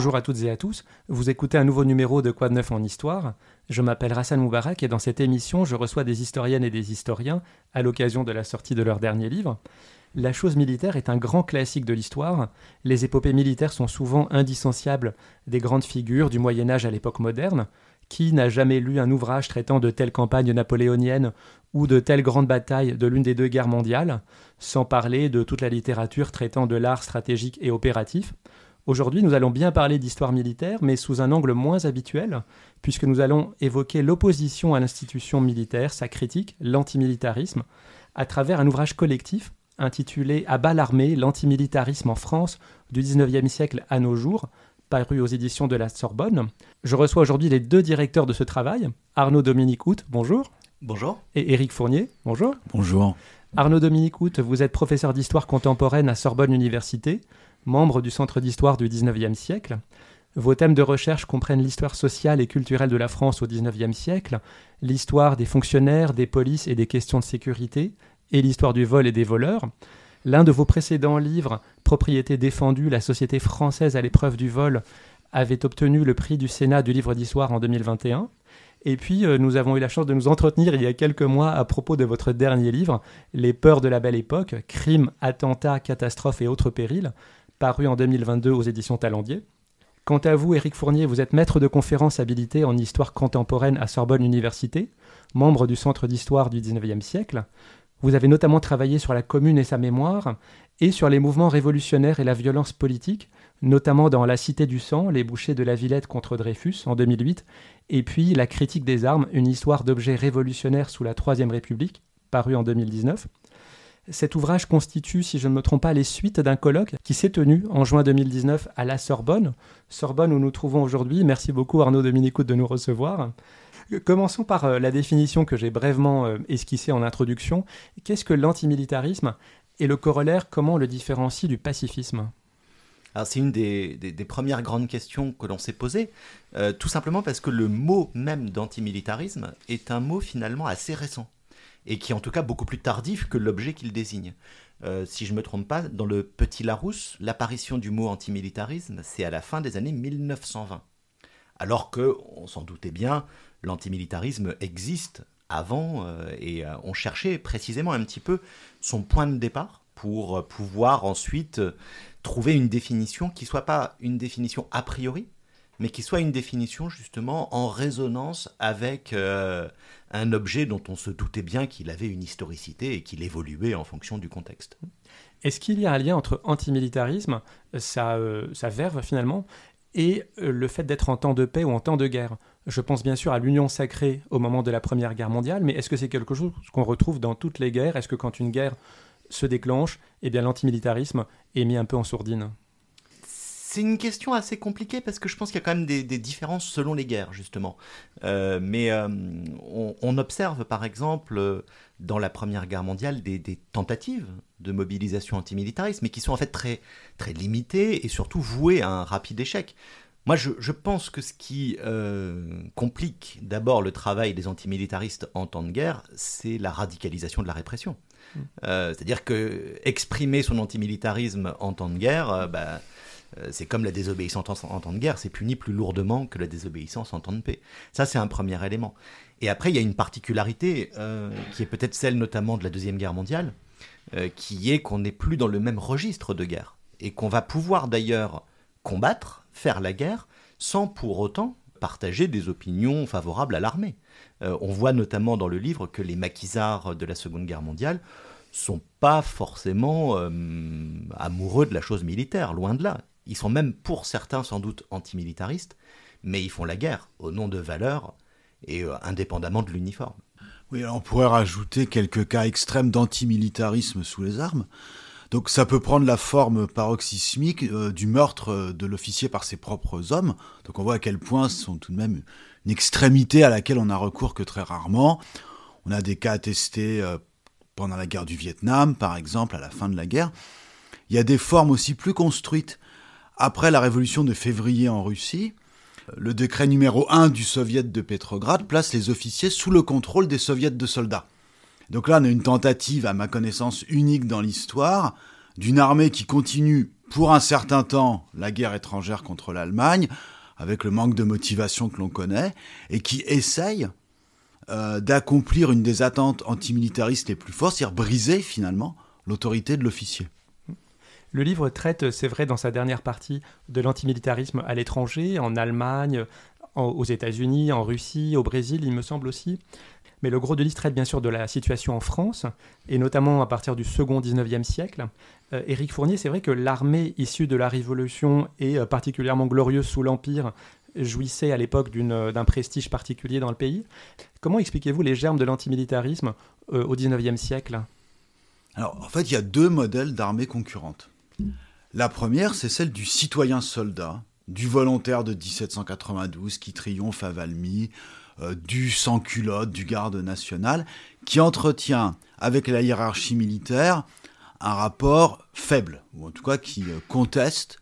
Bonjour à toutes et à tous, vous écoutez un nouveau numéro de Quoi de neuf en histoire? Je m'appelle Rassan Moubarak et dans cette émission, je reçois des historiennes et des historiens à l'occasion de la sortie de leur dernier livre. La chose militaire est un grand classique de l'histoire. Les épopées militaires sont souvent indissociables des grandes figures du Moyen Âge à l'époque moderne. Qui n'a jamais lu un ouvrage traitant de telle campagne napoléonienne ou de telle grande bataille de l'une des deux guerres mondiales, sans parler de toute la littérature traitant de l'art stratégique et opératif? Aujourd'hui, nous allons bien parler d'histoire militaire, mais sous un angle moins habituel, puisque nous allons évoquer l'opposition à l'institution militaire, sa critique, l'antimilitarisme, à travers un ouvrage collectif intitulé À bas l'armée, l'antimilitarisme en France du XIXe siècle à nos jours, paru aux éditions de la Sorbonne. Je reçois aujourd'hui les deux directeurs de ce travail, Arnaud Dominique Hout, bonjour. Bonjour. Et Éric Fournier, bonjour. Bonjour. Arnaud Dominique Hout, vous êtes professeur d'histoire contemporaine à Sorbonne Université, membre du Centre d'histoire du XIXe siècle. Vos thèmes de recherche comprennent l'histoire sociale et culturelle de la France au XIXe siècle, l'histoire des fonctionnaires, des polices et des questions de sécurité, et l'histoire du vol et des voleurs. L'un de vos précédents livres, Propriété défendue, la société française à l'épreuve du vol, avait obtenu le prix du Sénat du livre d'histoire en 2021. Et puis, euh, nous avons eu la chance de nous entretenir il y a quelques mois à propos de votre dernier livre, Les peurs de la belle époque, crimes, attentats, catastrophes et autres périls, paru en 2022 aux éditions Talendier. Quant à vous, Éric Fournier, vous êtes maître de conférence habilité en histoire contemporaine à Sorbonne Université, membre du Centre d'histoire du XIXe siècle. Vous avez notamment travaillé sur la commune et sa mémoire, et sur les mouvements révolutionnaires et la violence politique, notamment dans La Cité du Sang, les bouchers de la Villette contre Dreyfus en 2008, et puis La critique des armes, une histoire d'objets révolutionnaires sous la Troisième République, paru en 2019. Cet ouvrage constitue, si je ne me trompe pas, les suites d'un colloque qui s'est tenu en juin 2019 à la Sorbonne, Sorbonne où nous trouvons aujourd'hui. Merci beaucoup Arnaud Dominicout de nous recevoir. Commençons par euh, la définition que j'ai brièvement euh, esquissée en introduction. Qu'est-ce que l'antimilitarisme et le corollaire, comment on le différencie du pacifisme? C'est une des, premières grandes questions que l'on s'est posées, euh, tout simplement parce que le mot même d'antimilitarisme est un mot finalement assez récent et qui est en tout cas beaucoup plus tardif que l'objet qu'il désigne. Euh, si je ne me trompe pas, dans le Petit Larousse, l'apparition du mot antimilitarisme, c'est à la fin des années 1920. Alors que, on s'en doutait bien, l'antimilitarisme existe avant euh, et euh, on cherchait précisément un petit peu son point de départ pour pouvoir ensuite trouver une définition qui soit pas une définition a priori, mais qui soit une définition justement en résonance avec euh, un objet dont on se doutait bien qu'il avait une historicité et qu'il évoluait en fonction du contexte. Est-ce qu'il y a un lien entre antimilitarisme, sa, euh, verve finalement, et euh, le fait d'être en temps de paix ou en temps de guerre? Je pense bien sûr à l'union sacrée au moment de la Première Guerre mondiale, mais est-ce que c'est quelque chose qu'on retrouve dans toutes les guerres? Est-ce que quand une guerre se déclenche, eh l'antimilitarisme est mis un peu en sourdine? C'est une question assez compliquée parce que je pense qu'il y a quand même des, différences selon les guerres, justement. Euh, mais euh, on, observe, par exemple, euh, dans la Première Guerre mondiale, des, tentatives de mobilisation antimilitariste, mais qui sont en fait très, très limitées et surtout vouées à un rapide échec. Moi, je, pense que ce qui complique d'abord le travail des antimilitaristes en temps de guerre, c'est la radicalisation de la répression. Mmh. C'est-à-dire que exprimer son antimilitarisme en temps de guerre, bah, c'est comme la désobéissance en temps de guerre, c'est puni plus lourdement que la désobéissance en temps de paix. Ça, c'est un premier élément. Et après, il y a une particularité euh, qui est peut-être celle notamment de la Deuxième Guerre mondiale, euh, qui est qu'on n'est plus dans le même registre de guerre. Et qu'on va pouvoir d'ailleurs combattre, faire la guerre, sans pour autant partager des opinions favorables à l'armée. on voit notamment dans le livre que les maquisards de la Seconde Guerre mondiale sont pas forcément amoureux de la chose militaire, loin de là. Ils sont même pour certains sans doute antimilitaristes, mais ils font la guerre au nom de valeurs et euh, indépendamment de l'uniforme. Oui, alors on pourrait rajouter quelques cas extrêmes d'antimilitarisme sous les armes. Donc ça peut prendre la forme paroxysmique euh, du meurtre euh, de l'officier par ses propres hommes. Donc on voit à quel point ce sont tout de même une extrémité à laquelle on n'a recours que très rarement. On a des cas attestés pendant la guerre du Vietnam, par exemple, à la fin de la guerre. Il y a des formes aussi plus construites après la révolution de février en Russie, le décret numéro 1 du soviet de Pétrograd place les officiers sous le contrôle des soviets de soldats. Donc là, on a une tentative, à ma connaissance, unique dans l'histoire, d'une armée qui continue pour un certain temps la guerre étrangère contre l'Allemagne, avec le manque de motivation que l'on connaît, et qui essaye euh, d'accomplir une des attentes antimilitaristes les plus fortes, c'est-à-dire briser finalement l'autorité de l'officier. Le livre traite, c'est vrai, dans sa dernière partie, de l'antimilitarisme à l'étranger, en Allemagne, aux États-Unis, en Russie, au Brésil, il me semble aussi. Mais le gros de livre traite bien sûr de la situation en France, et notamment à partir du second 19e siècle. Euh, Éric Fournier, c'est vrai que l'armée issue de la Révolution et euh, particulièrement glorieuse sous l'Empire jouissait à l'époque euh, d'un prestige particulier dans le pays. Comment expliquez-vous les germes de l'antimilitarisme au 19e siècle? Alors, en fait, il y a deux modèles d'armée concurrentes. La première, c'est celle du citoyen soldat, du volontaire de 1792 qui triomphe à Valmy, euh, du sans-culotte, du garde national, qui entretient avec la hiérarchie militaire un rapport faible, ou en tout cas qui euh, conteste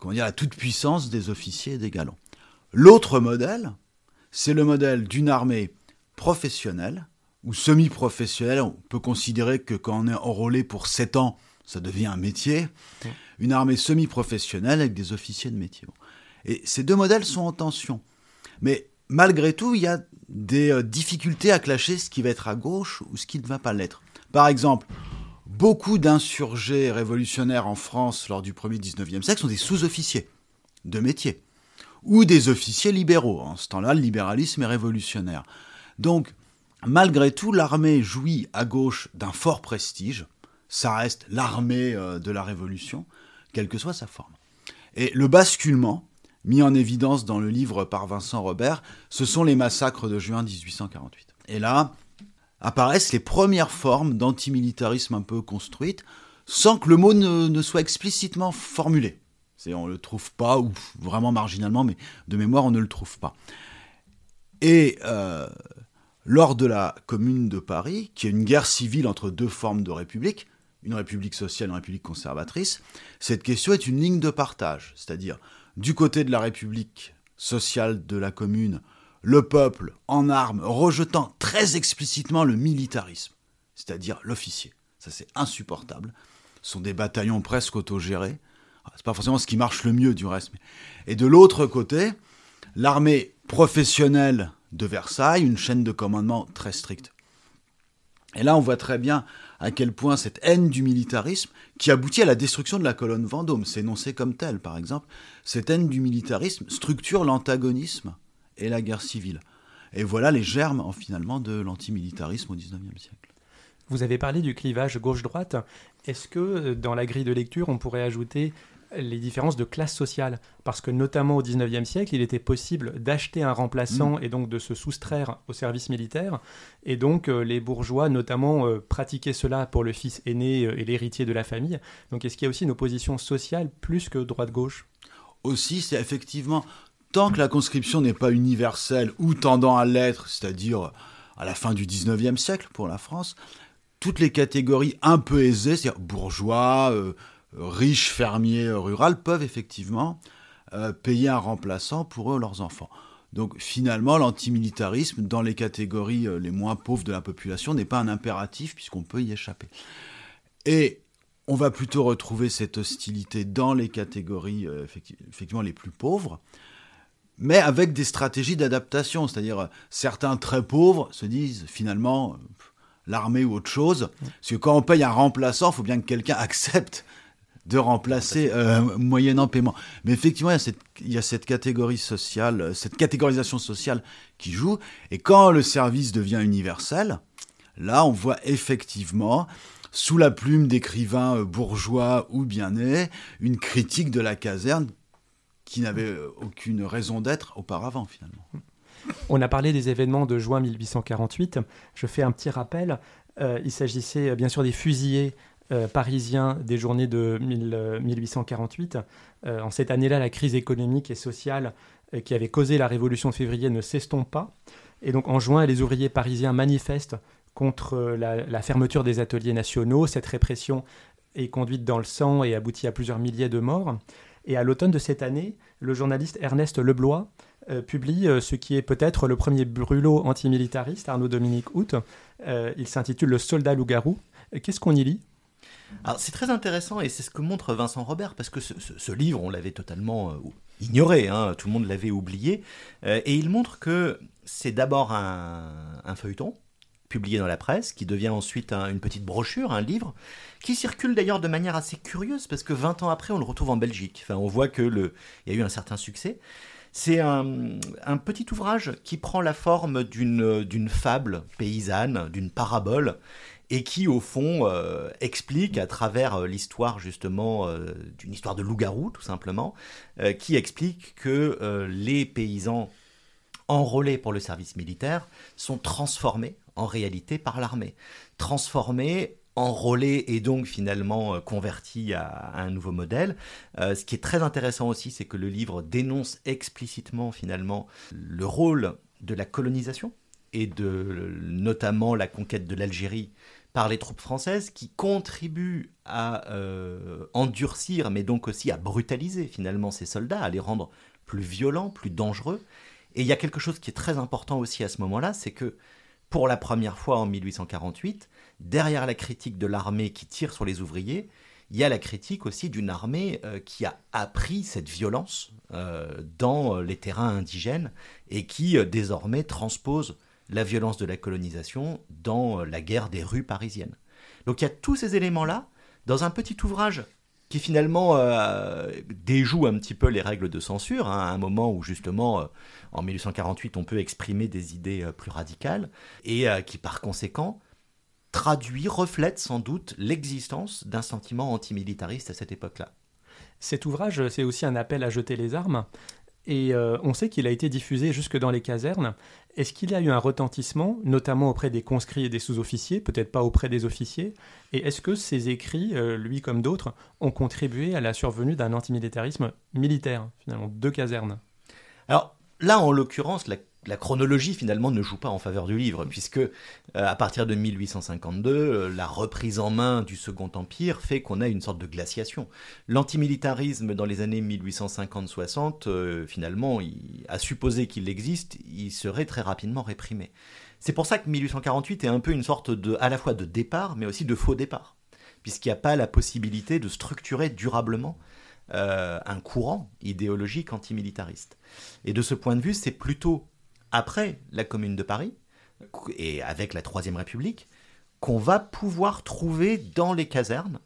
comment dire, la toute-puissance des officiers et des galons. L'autre modèle, c'est le modèle d'une armée professionnelle ou semi-professionnelle. On peut considérer que quand on est enrôlé pour 7 ans, ça devient un métier. Une armée semi-professionnelle avec des officiers de métier. Et ces deux modèles sont en tension. Mais malgré tout, il y a des euh, difficultés à clasher ce qui va être à gauche ou ce qui ne va pas l'être. Par exemple, beaucoup d'insurgés révolutionnaires en France lors du premier 19e siècle sont des sous-officiers de métier ou des officiers libéraux. En ce temps-là, le libéralisme est révolutionnaire. Donc, malgré tout, l'armée jouit à gauche d'un fort prestige. Ça reste l'armée euh, de la Révolution, quelle que soit sa forme. Et le basculement, mis en évidence dans le livre par Vincent Robert, ce sont les massacres de juin 1848. Et là apparaissent les premières formes d'antimilitarisme un peu construites, sans que le mot ne, soit explicitement formulé. On ne le trouve pas, ou vraiment marginalement, mais de mémoire, on ne le trouve pas. Et euh, lors de la Commune de Paris, qui est une guerre civile entre deux formes de république, une république sociale une république conservatrice, cette question est une ligne de partage, c'est-à-dire du côté de la République sociale de la commune, le peuple en armes rejetant très explicitement le militarisme, c'est-à-dire l'officier. Ça c'est insupportable. Ce sont des bataillons presque autogérés. Ah, c'est pas forcément ce qui marche le mieux du reste. Et de l'autre côté, l'armée professionnelle de Versailles, une chaîne de commandement très stricte. Et là, on voit très bien à quel point cette haine du militarisme, qui aboutit à la destruction de la colonne Vendôme, c'est énoncé comme tel, par exemple, cette haine du militarisme structure l'antagonisme et la guerre civile. Et voilà les germes, finalement, de l'antimilitarisme au XIXe siècle. Vous avez parlé du clivage gauche-droite. Est-ce que euh, dans la grille de lecture, on pourrait ajouter les différences de classe sociale. Parce que notamment au XIXe siècle, il était possible d'acheter un remplaçant mm. et donc de se soustraire au service militaire. Et donc euh, les bourgeois notamment euh, pratiquaient cela pour le fils aîné euh, et l'héritier de la famille. Donc est-ce qu'il y a aussi une opposition sociale plus que droite-gauche Aussi, c'est effectivement, tant que la conscription n'est pas universelle ou tendant à l'être, c'est-à-dire à la fin du XIXe siècle pour la France, toutes les catégories un peu aisées, c'est-à-dire bourgeois, riches fermiers ruraux peuvent effectivement euh, payer un remplaçant pour eux leurs enfants. Donc finalement, l'antimilitarisme dans les catégories euh, les moins pauvres de la population n'est pas un impératif puisqu'on peut y échapper. Et on va plutôt retrouver cette hostilité dans les catégories euh, effectivement les plus pauvres, mais avec des stratégies d'adaptation. C'est-à-dire certains très pauvres se disent finalement l'armée ou autre chose, parce que quand on paye un remplaçant, il faut bien que quelqu'un accepte de remplacer euh, moyennant paiement. Mais effectivement, il y, a cette, il y, a cette, catégorie sociale, cette catégorisation sociale qui joue. Et quand le service devient universel, là, on voit effectivement, sous la plume d'écrivains euh, bourgeois ou bien nés, une critique de la caserne qui n'avait euh, aucune raison d'être auparavant, finalement. On a parlé des événements de juin 1848. Je fais un petit rappel. il s'agissait bien sûr des fusillés euh, parisien des journées de 1848. Euh, euh, en cette année-là, la crise économique et sociale qui avait causé la révolution de février ne s'estompe pas. Et donc en juin, les ouvriers parisiens manifestent contre la, fermeture des ateliers nationaux. Cette répression est conduite dans le sang et aboutit à plusieurs milliers de morts. Et à l'automne de cette année, le journaliste Ernest Leblois publie ce qui est peut-être le premier brûlot antimilitariste, Arnaud Dominique Hout. il s'intitule Le soldat loup-garou. Qu'est-ce qu'on y lit? C'est très intéressant et c'est ce que montre Vincent Robert parce que ce, livre, on l'avait totalement euh, ignoré, hein, tout le monde l'avait oublié, euh, et il montre que c'est d'abord un, feuilleton publié dans la presse, qui devient ensuite une petite brochure, un livre, qui circule d'ailleurs de manière assez curieuse, parce que 20 ans après, on le retrouve en Belgique. Enfin, on voit que il y a eu un certain succès. C'est un, petit ouvrage qui prend la forme d'une fable paysanne, d'une parabole, et qui au fond euh, explique à travers euh, l'histoire justement euh, d'une histoire de loup-garou tout simplement, qui explique que les paysans enrôlés pour le service militaire sont transformés en réalité par l'armée, transformés enrôlés et donc finalement convertis à, un nouveau modèle. ce qui est très intéressant aussi, c'est que le livre dénonce explicitement finalement le rôle de la colonisation et de notamment la conquête de l'Algérie par les troupes françaises qui contribuent à euh, endurcir, mais donc aussi à brutaliser finalement ces soldats, à les rendre plus violents, plus dangereux. Et il y a quelque chose qui est très important aussi à ce moment-là, c'est que pour la première fois en 1848, derrière la critique de l'armée qui tire sur les ouvriers, il y a la critique aussi d'une armée euh, qui a appris cette violence euh, dans les terrains indigènes et qui désormais transpose la violence de la colonisation dans euh, la guerre des rues parisiennes. Donc il y a tous ces éléments-là dans un petit ouvrage qui finalement euh, déjoue un petit peu les règles de censure, hein, à un moment où justement, euh, en 1848, on peut exprimer des idées plus radicales, et qui par conséquent traduit, reflète sans doute l'existence d'un sentiment antimilitariste à cette époque-là. Cet ouvrage, c'est aussi un appel à jeter les armes, et on sait qu'il a été diffusé jusque dans les casernes, est-ce qu'il y a eu un retentissement, notamment auprès des conscrits et des sous-officiers, peut-être pas auprès des officiers? Et est-ce que ces écrits, euh, lui comme d'autres, ont contribué à la survenue d'un antimilitarisme militaire, finalement, de caserne Alors là, en l'occurrence, la la chronologie finalement ne joue pas en faveur du livre, puisque euh, à partir de 1852, euh, la reprise en main du Second Empire fait qu'on a une sorte de glaciation. L'antimilitarisme dans les années 1850-60, euh, finalement, à supposer qu'il existe, il serait très rapidement réprimé. C'est pour ça que 1848 est un peu une sorte de, à la fois de départ, mais aussi de faux départ, puisqu'il n'y a pas la possibilité de structurer durablement un courant idéologique antimilitariste. Et de ce point de vue, c'est plutôt après la Commune de Paris, et avec la Troisième République, qu'on va pouvoir trouver dans les casernes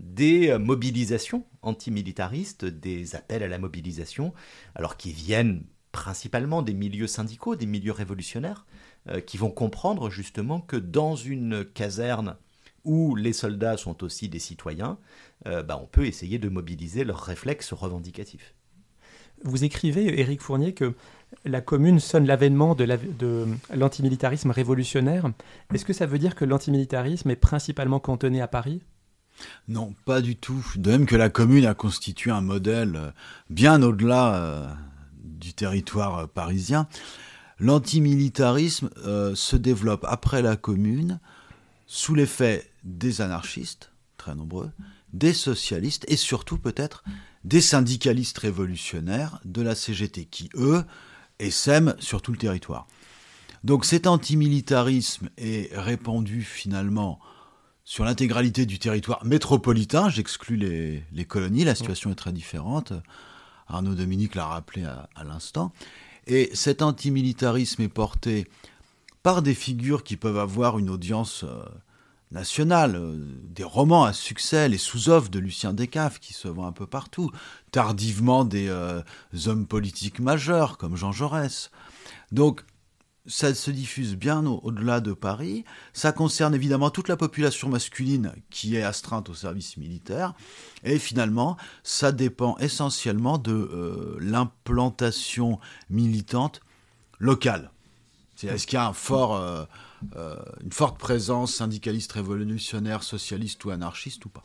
des euh, mobilisations antimilitaristes, des appels à la mobilisation, alors qui viennent principalement des milieux syndicaux, des milieux révolutionnaires, euh, qui vont comprendre justement que dans une caserne où les soldats sont aussi des citoyens, euh, bah, on peut essayer de mobiliser leurs réflexes revendicatifs. Vous écrivez, Éric Fournier, que la commune sonne l'avènement de l'antimilitarisme révolutionnaire. Est-ce que ça veut dire que l'antimilitarisme est principalement cantonné à Paris? Non, pas du tout. De même que la commune a constitué un modèle euh, bien au-delà euh, du territoire euh, parisien, l'antimilitarisme se développe après la commune sous l'effet des anarchistes, très nombreux, des socialistes et surtout peut-être des syndicalistes révolutionnaires de la CGT qui, eux, essaiment sur tout le territoire. Donc cet antimilitarisme est répandu finalement sur l'intégralité du territoire métropolitain, j'exclus les, colonies, la situation est très différente, Arnaud Dominique l'a rappelé à, à l'instant, et cet antimilitarisme est porté par des figures qui peuvent avoir une audience euh, nationale, euh, des romans à succès, les sous-offres de Lucien Descaves qui se voient un peu partout, tardivement des euh, hommes politiques majeurs comme Jean Jaurès. Donc ça se diffuse bien au-delà de Paris. Ça concerne évidemment toute la population masculine qui est astreinte au service militaire. Et finalement, ça dépend essentiellement de euh, l'implantation militante locale. Est-ce qu'il y a un fort une forte présence syndicaliste révolutionnaire, socialiste ou anarchiste ou pas.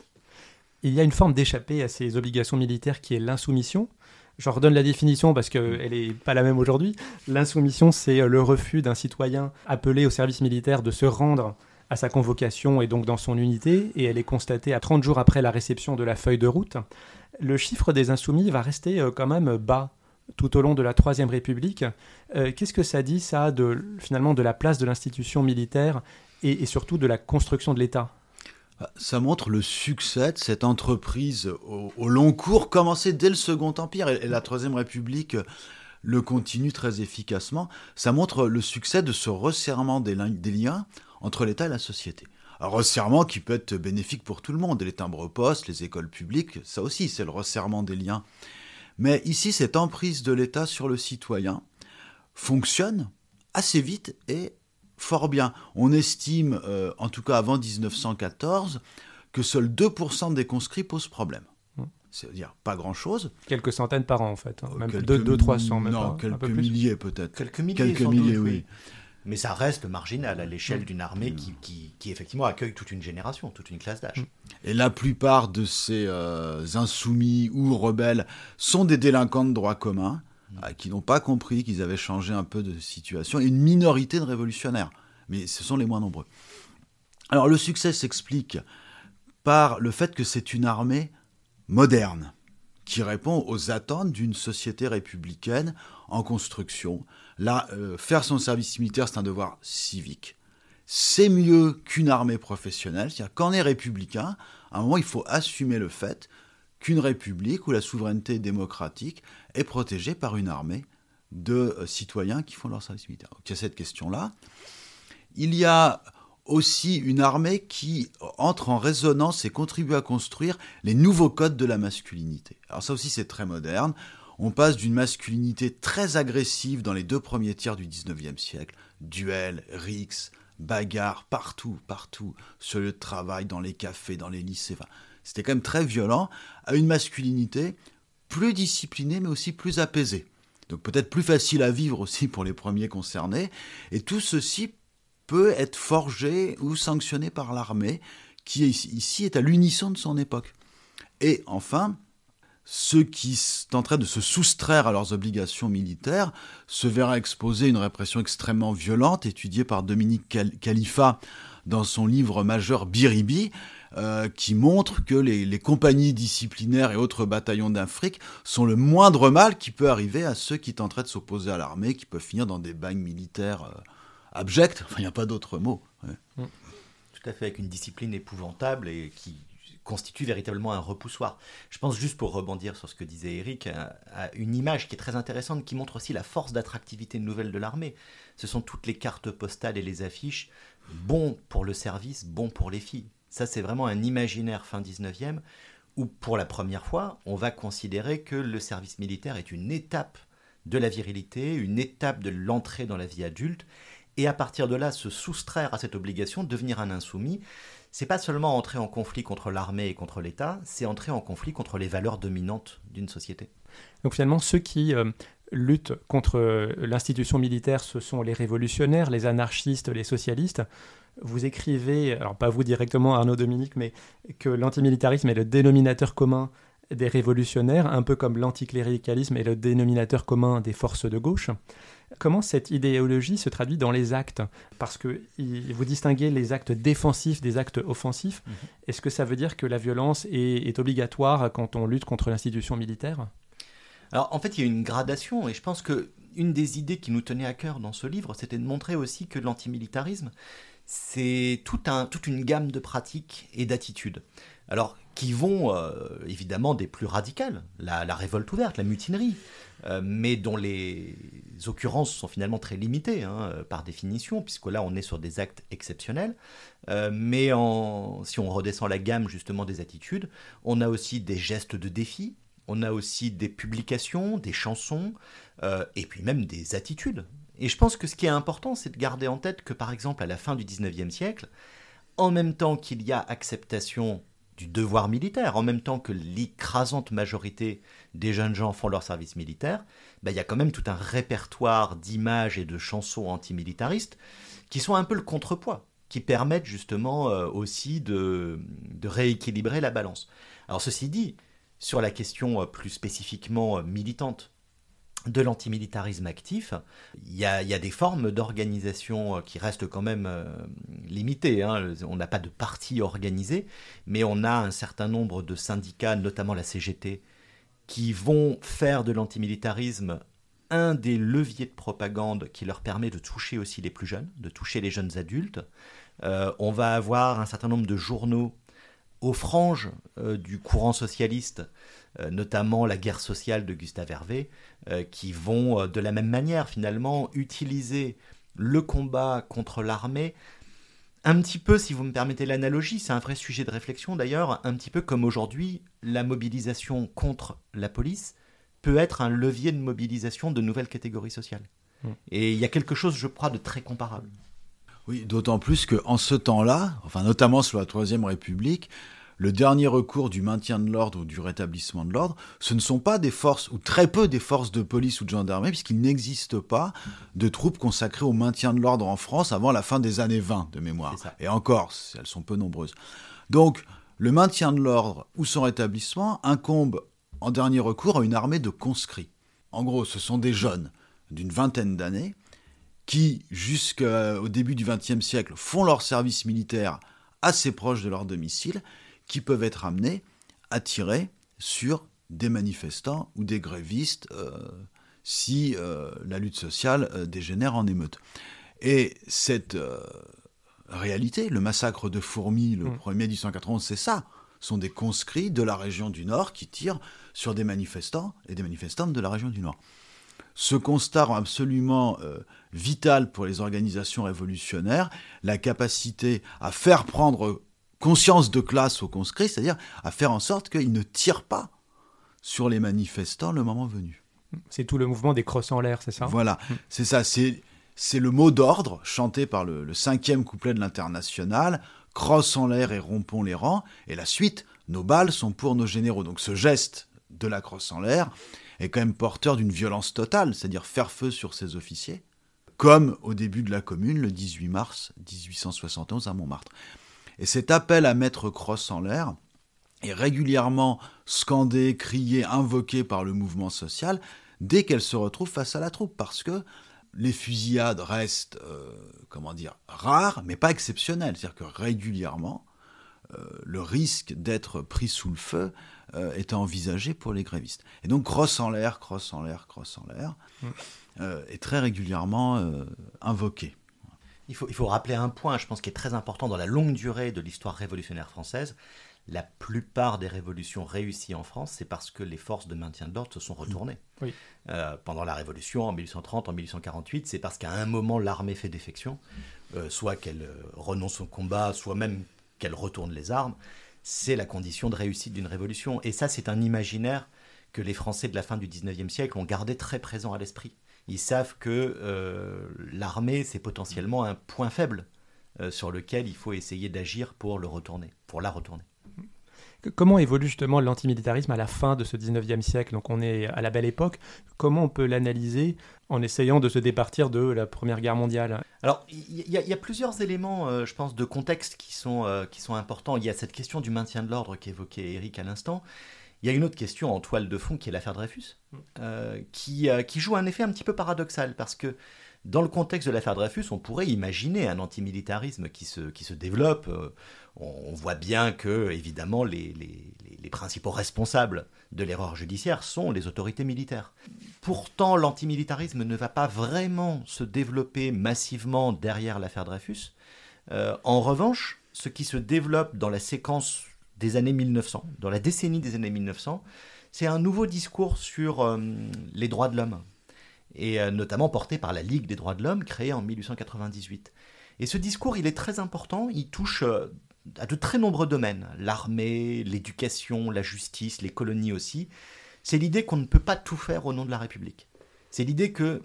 Il y a une forme d'échappée à ces obligations militaires qui est l'insoumission. Je redonne la définition parce qu'elle n'est pas la même aujourd'hui. L'insoumission, c'est euh, le refus d'un citoyen appelé au service militaire de se rendre à sa convocation et donc dans son unité, et elle est constatée à 30 jours après la réception de la feuille de route. Le chiffre des insoumis va rester euh, quand même bas tout au long de la Troisième République. Euh, qu'est-ce que ça dit, ça, de, finalement, de la place de l'institution militaire et, surtout de la construction de l'État? Ah, ça montre le succès de cette entreprise au, long cours, commencé dès le Second Empire. Et, la Troisième République le continue très efficacement. Ça montre le succès de ce resserrement des, liens entre l'État et la société. Un resserrement qui peut être bénéfique pour tout le monde. Les timbres-poste, les écoles publiques, ça aussi, c'est le resserrement des liens. Mais ici, cette emprise de l'État sur le citoyen fonctionne assez vite et fort bien. On estime, euh, en tout cas avant 1914, que seuls 2% des conscrits posent problème. C'est-à-dire pas grand-chose. Quelques centaines par an, en fait. Hein. Même 200-300, même Non, quelques milliers peut-être. Quelques milliers, quelques milliers oui. Mais ça reste marginal à l'échelle hum. d'une armée hum. qui, qui, effectivement accueille toute une génération, toute une classe d'âge. Et la plupart de ces euh, insoumis ou rebelles sont des délinquants de droit commun euh, qui n'ont pas compris qu'ils avaient changé un peu de situation, et une minorité de révolutionnaires, mais ce sont les moins nombreux. Alors le succès s'explique par le fait que c'est une armée moderne, qui répond aux attentes d'une société républicaine en construction. Là, euh, faire son service militaire, c'est un devoir civique. C'est mieux qu'une armée professionnelle. C'est-à-dire qu'en est républicain, à un moment, il faut assumer le fait qu'une république où la souveraineté démocratique est protégée par une armée de euh, citoyens qui font leur service militaire. Donc il y a cette question-là. Il y a aussi une armée qui entre en résonance et contribue à construire les nouveaux codes de la masculinité. Alors ça aussi c'est très moderne. On passe d'une masculinité très agressive dans les deux premiers tiers du 19e siècle, duel, rix, bagarre, partout, partout, sur le travail, dans les cafés, dans les lycées c'était quand même très violent, à une masculinité plus disciplinée mais aussi plus apaisée. Donc peut-être plus facile à vivre aussi pour les premiers concernés. Et tout ceci peut être forgé ou sanctionné par l'armée, qui ici est à l'unisson de son époque. Et enfin, ceux qui tenteraient de se soustraire à leurs obligations militaires se verraient exposer une répression extrêmement violente, étudiée par Dominique Khalifa dans son livre majeur Biribi, euh, qui montre que les, compagnies disciplinaires et autres bataillons d'Afrique sont le moindre mal qui peut arriver à ceux qui tenteraient de s'opposer à l'armée, qui peuvent finir dans des bagnes militaires euh, abjects. Il n'y a pas d'autre mot. Tout à fait, avec une discipline épouvantable et qui constitue véritablement un repoussoir. Je pense juste pour rebondir sur ce que disait Eric, à une image qui est très intéressante, qui montre aussi la force d'attractivité nouvelle de l'armée. Ce sont toutes les cartes postales et les affiches, bons pour le service, bons pour les filles. Ça, c'est vraiment un imaginaire fin 19e où, pour la première fois, on va considérer que le service militaire est une étape de la virilité, une étape de l'entrée dans la vie adulte, et à partir de là, se soustraire à cette obligation, devenir un insoumis, c'est pas seulement entrer en conflit contre l'armée et contre l'État, c'est entrer en conflit contre les valeurs dominantes d'une société. Donc finalement, ceux qui euh, luttent contre l'institution militaire, ce sont les révolutionnaires, les anarchistes, les socialistes vous écrivez, alors pas vous directement Arnaud Dominique, mais que l'antimilitarisme est le dénominateur commun des révolutionnaires, un peu comme l'anticléricalisme est le dénominateur commun des forces de gauche. Comment cette idéologie se traduit dans les actes Parce que vous distinguez les actes défensifs des actes offensifs. Mhm. Est-ce que ça veut dire que la violence est, est obligatoire quand on lutte contre l'institution militaire Alors en fait, il y a une gradation et je pense que une des idées qui nous tenait à cœur dans ce livre, c'était de montrer aussi que l'antimilitarisme, c'est tout un, toute une gamme de pratiques et d'attitudes. Alors, qui vont euh, évidemment des plus radicales, la, révolte ouverte, la mutinerie, mais dont les occurrences sont finalement très limitées hein, euh, par définition, puisque là on est sur des actes exceptionnels. mais si on redescend la gamme justement des attitudes, on a aussi des gestes de défi, on a aussi des publications, des chansons, et puis même des attitudes. Et je pense que ce qui est important, c'est de garder en tête que, par exemple, à la fin du 19e siècle, en même temps qu'il y a acceptation du devoir militaire, en même temps que l'écrasante majorité des jeunes gens font leur service militaire, ben, il y a quand même tout un répertoire d'images et de chansons antimilitaristes qui sont un peu le contrepoids, qui permettent justement euh, aussi de, de, rééquilibrer la balance. Alors ceci dit, sur la question euh, plus spécifiquement euh, militante de l'antimilitarisme actif, il y, a, des formes d'organisation euh, qui restent quand même euh, limitées. Hein. On n'a pas de parti organisé, mais on a un certain nombre de syndicats, notamment la CGT, qui vont faire de l'antimilitarisme un des leviers de propagande qui leur permet de toucher aussi les plus jeunes, de toucher les jeunes adultes. Euh, on va avoir un certain nombre de journaux aux franges du courant socialiste, notamment la guerre sociale de Gustave Hervé, qui vont de la même manière finalement utiliser le combat contre l'armée un petit peu, si vous me permettez l'analogie, c'est un vrai sujet de réflexion d'ailleurs, un petit peu comme aujourd'hui, la mobilisation contre la police peut être un levier de mobilisation de nouvelles catégories sociales. Mm. Et il y a quelque chose, je crois, de très comparable. Oui, d'autant plus qu'en ce temps-là, enfin notamment sous la Troisième République, le dernier recours du maintien de l'ordre ou du rétablissement de l'ordre, ce ne sont pas des forces, ou très peu des forces de police ou de gendarmerie, puisqu'il n'existe pas de troupes consacrées au maintien de l'ordre en France avant la fin des années 20 de mémoire. Et encore, elles sont peu nombreuses. Donc, le maintien de l'ordre ou son rétablissement incombe en dernier recours à une armée de conscrits. En gros, ce sont des jeunes d'une vingtaine d'années qui, jusqu'au début du XXe siècle, font leur service militaire assez proche de leur domicile qui peuvent être amenés à tirer sur des manifestants ou des grévistes euh, si euh, la lutte sociale euh, dégénère en émeute. Et cette réalité, le massacre de Fourmi le 1er mm. 1891, c'est ça. Ce sont des conscrits de la région du Nord qui tirent sur des manifestants et des manifestantes de la région du Nord. Ce constat rend absolument vital pour les organisations révolutionnaires la capacité à faire prendre conscience de classe aux conscrits, c'est-à-dire à faire en sorte qu'ils ne tirent pas sur les manifestants le moment venu. C'est tout le mouvement des crosses en l'air, c'est ça? Voilà, c'est ça, c'est, c'est le mot d'ordre chanté par le, cinquième couplet de l'international, crosse en l'air et rompons les rangs, et la suite, nos balles sont pour nos généraux. Donc ce geste de la crosse en l'air est quand même porteur d'une violence totale, c'est-à-dire faire feu sur ses officiers, comme au début de la Commune, le 18 mars 1871 à Montmartre. Et cet appel à mettre Cross en l'air est régulièrement scandé, crié, invoqué par le mouvement social dès qu'elle se retrouve face à la troupe, parce que les fusillades restent, euh, comment dire, rares, mais pas exceptionnelles. C'est-à-dire que régulièrement, euh, le risque d'être pris sous le feu euh, est envisagé pour les grévistes. Et donc, crosse en l'air, crosse en l'air, crosse en l'air, mm. est très régulièrement invoqué. Il faut, il faut rappeler un point, je pense, qui est très important dans la longue durée de l'histoire révolutionnaire française. La plupart des révolutions réussies en France, c'est parce que les forces de maintien de l'ordre se sont retournées. Euh, pendant la Révolution, en 1830, en 1848, c'est parce qu'à un moment, l'armée fait défection, euh, soit qu'elle euh, renonce au combat, soit même qu'elle retourne les armes. C'est la condition de réussite d'une révolution. Et ça, c'est un imaginaire que les Français de la fin du 19e siècle ont gardé très présent à l'esprit ils savent que euh, l'armée, c'est potentiellement un point faible euh, sur lequel il faut essayer d'agir pour le retourner, pour la retourner. Comment évolue justement l'antimilitarisme à la fin de ce 19e siècle? Donc on est à la belle époque. Comment on peut l'analyser en essayant de se départir de la Première Guerre mondiale? Alors il y, a plusieurs éléments, euh, je pense, de contexte qui sont, qui sont importants. Il y a cette question du maintien de l'ordre qu'évoquait Eric à l'instant. Il y a une autre question en toile de fond qui est l'affaire Dreyfus, mm. euh, qui, euh, qui joue un effet un petit peu paradoxal, parce que dans le contexte de l'affaire Dreyfus, on pourrait imaginer un antimilitarisme qui se, qui se développe. Euh, on, voit bien que, évidemment, les, les, les principaux responsables de l'erreur judiciaire sont les autorités militaires. Pourtant, l'antimilitarisme ne va pas vraiment se développer massivement derrière l'affaire Dreyfus. en revanche, ce qui se développe dans la séquence des années 1900, dans la décennie des années 1900, c'est un nouveau discours sur euh, les droits de l'homme, et euh, notamment porté par la Ligue des droits de l'homme, créée en 1898. Et ce discours, il est très important, il touche euh, à de très nombreux domaines, l'armée, l'éducation, la justice, les colonies aussi. C'est l'idée qu'on ne peut pas tout faire au nom de la République. C'est l'idée que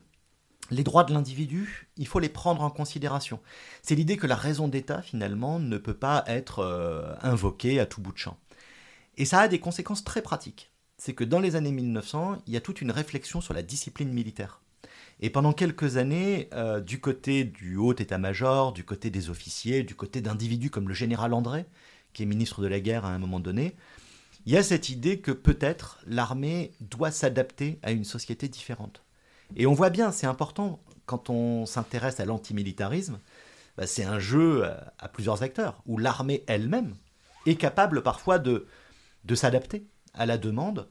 les droits de l'individu, il faut les prendre en considération. C'est l'idée que la raison d'État, finalement, ne peut pas être euh, invoquée à tout bout de champ. Et ça a des conséquences très pratiques. C'est que dans les années 1900, il y a toute une réflexion sur la discipline militaire. Et pendant quelques années, euh, du côté du haut état-major, du côté des officiers, du côté d'individus comme le général André, qui est ministre de la guerre à un moment donné, il y a cette idée que peut-être l'armée doit s'adapter à une société différente. Et on voit bien, c'est important, quand on s'intéresse à l'antimilitarisme, bah, c'est un jeu à, plusieurs acteurs, où l'armée elle-même est capable parfois de, de s'adapter à la demande,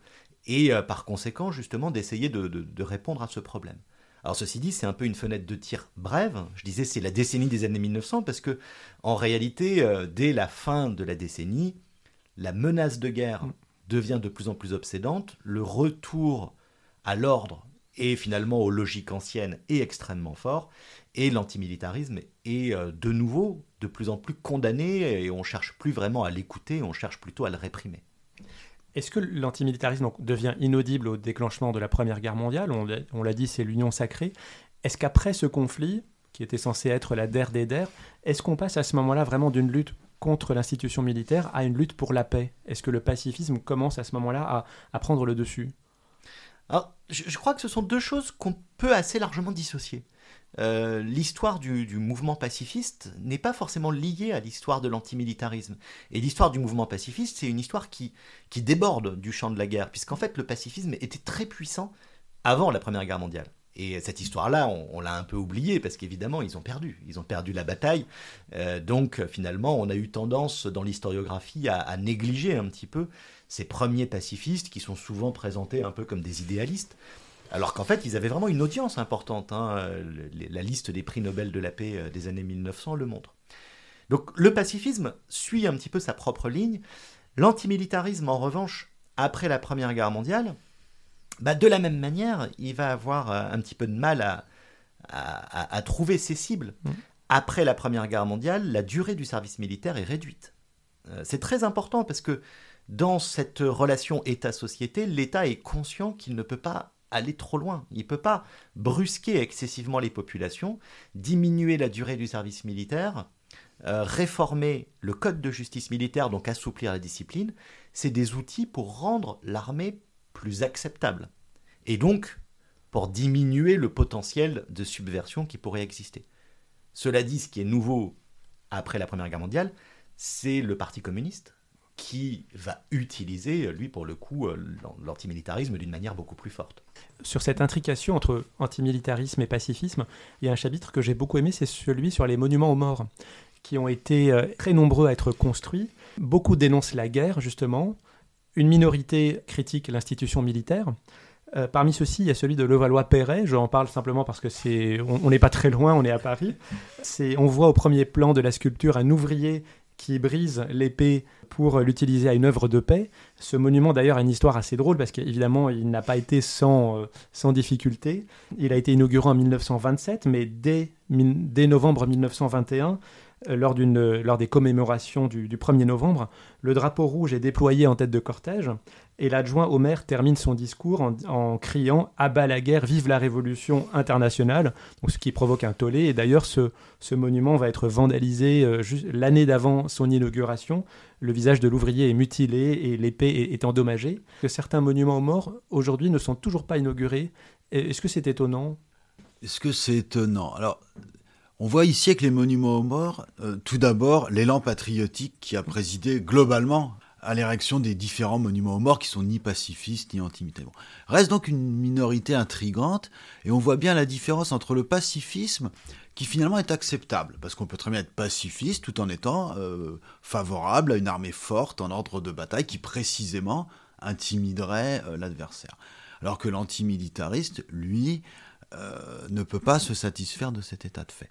et euh, par conséquent, justement, d'essayer de, de, répondre à ce problème. Alors ceci dit, c'est un peu une fenêtre de tir brève. Je disais c'est la décennie des années 1900 parce que en réalité, euh, dès la fin de la décennie, la menace de guerre Mm. devient de plus en plus obsédante, le retour à l'ordre et finalement aux logiques anciennes est extrêmement fort, et l'antimilitarisme est euh, de nouveau de plus en plus condamné, et on cherche plus vraiment à l'écouter, on cherche plutôt à le réprimer. Est-ce que l'antimilitarisme devient inaudible au déclenchement de la Première Guerre mondiale? On l'a- dit, c'est l'union sacrée. Est-ce qu'après ce conflit, qui était censé être la der des der, est-ce qu'on passe à ce moment-là vraiment d'une lutte contre l'institution militaire à une lutte pour la paix? Est-ce que le pacifisme commence à ce moment-là à prendre le dessus? Alors, je, crois que ce sont deux choses qu'on peut assez largement dissocier. Euh, l'histoire du, mouvement pacifiste n'est pas forcément liée à l'histoire de l'antimilitarisme. Et l'histoire du mouvement pacifiste, c'est une histoire qui, qui déborde du champ de la guerre, puisqu'en fait le pacifisme était très puissant avant la Première Guerre mondiale. Et cette histoire-là, on, l'a un peu oubliée parce qu'évidemment, ils ont perdu. Ils ont perdu la bataille. Euh, donc, finalement, on a eu tendance dans l'historiographie à négliger un petit peu ces premiers pacifistes qui sont souvent présentés un peu comme des idéalistes. Alors qu'en fait, ils avaient vraiment une audience importante. hein. La liste des prix Nobel de la paix euh, des années 1900 le montre. Donc le pacifisme suit un petit peu sa propre ligne. L'antimilitarisme, en revanche, après la Première Guerre mondiale, bah, de la même manière, il va avoir euh, un petit peu de mal à, à- à- à trouver ses cibles. Mhm. Après la Première Guerre mondiale, la durée du service militaire est réduite. Euh, C'est très important parce que dans cette relation État-société, l'État est conscient qu'il ne peut pas aller trop loin. Il ne peut pas brusquer excessivement les populations, diminuer la durée du service militaire, euh, réformer le code de justice militaire, donc assouplir la discipline. C'est des outils pour rendre l'armée plus acceptable. Et donc, pour diminuer le potentiel de subversion qui pourrait exister. Cela dit, ce qui est nouveau après la Première Guerre mondiale, c'est le Parti communiste qui va utiliser, lui, pour le coup, euh, l'an- l'antimilitarisme d'une manière beaucoup plus forte. Sur cette intrication entre antimilitarisme et pacifisme, il y a un chapitre que j'ai beaucoup aimé, c'est celui sur les monuments aux morts, qui ont été euh, très nombreux à être construits. Beaucoup dénoncent la guerre, justement. Une minorité critique l'institution militaire. Euh, parmi ceux-ci, il y a celui de Levallois-Perret. Je en parle simplement parce que c'est, on n'est pas très loin, on est à Paris. C'est, on voit au premier plan de la sculpture un ouvrier qui brise l'épée pour l'utiliser à une œuvre de paix. Ce monument, d'ailleurs, a une histoire assez drôle parce qu'évidemment, il n'a pas été sans, euh, sans difficulté. Il a été inauguré en 1927, mais dès, dès novembre 1921, euh, lors, lors des commémorations du, du 1er novembre, le drapeau rouge est déployé en tête de cortège et l'adjoint au termine son discours en, en criant « Abat la guerre, vive la révolution internationale », ce qui provoque un tollé. Et d'ailleurs, ce, monument va être vandalisé euh, l'année d'avant son inauguration. Le visage de l'ouvrier est mutilé et l'épée est, endommagée. Que certains monuments aux morts, aujourd'hui, ne sont toujours pas inaugurés? Est-ce que c'est étonnant? Est-ce que c'est étonnant? Alors, on voit ici avec les monuments aux morts, euh, tout d'abord, l'élan patriotique qui a présidé globalement à l'érection des différents monuments aux morts qui sont ni pacifistes ni antimilitaires. Reste donc une minorité intrigante et on voit bien la différence entre le pacifisme qui finalement est acceptable parce qu'on peut très bien être pacifiste tout en étant euh, favorable à une armée forte en ordre de bataille qui précisément intimiderait euh, l'adversaire. Alors que l'antimilitariste, lui, euh, ne peut pas se satisfaire de cet état de fait.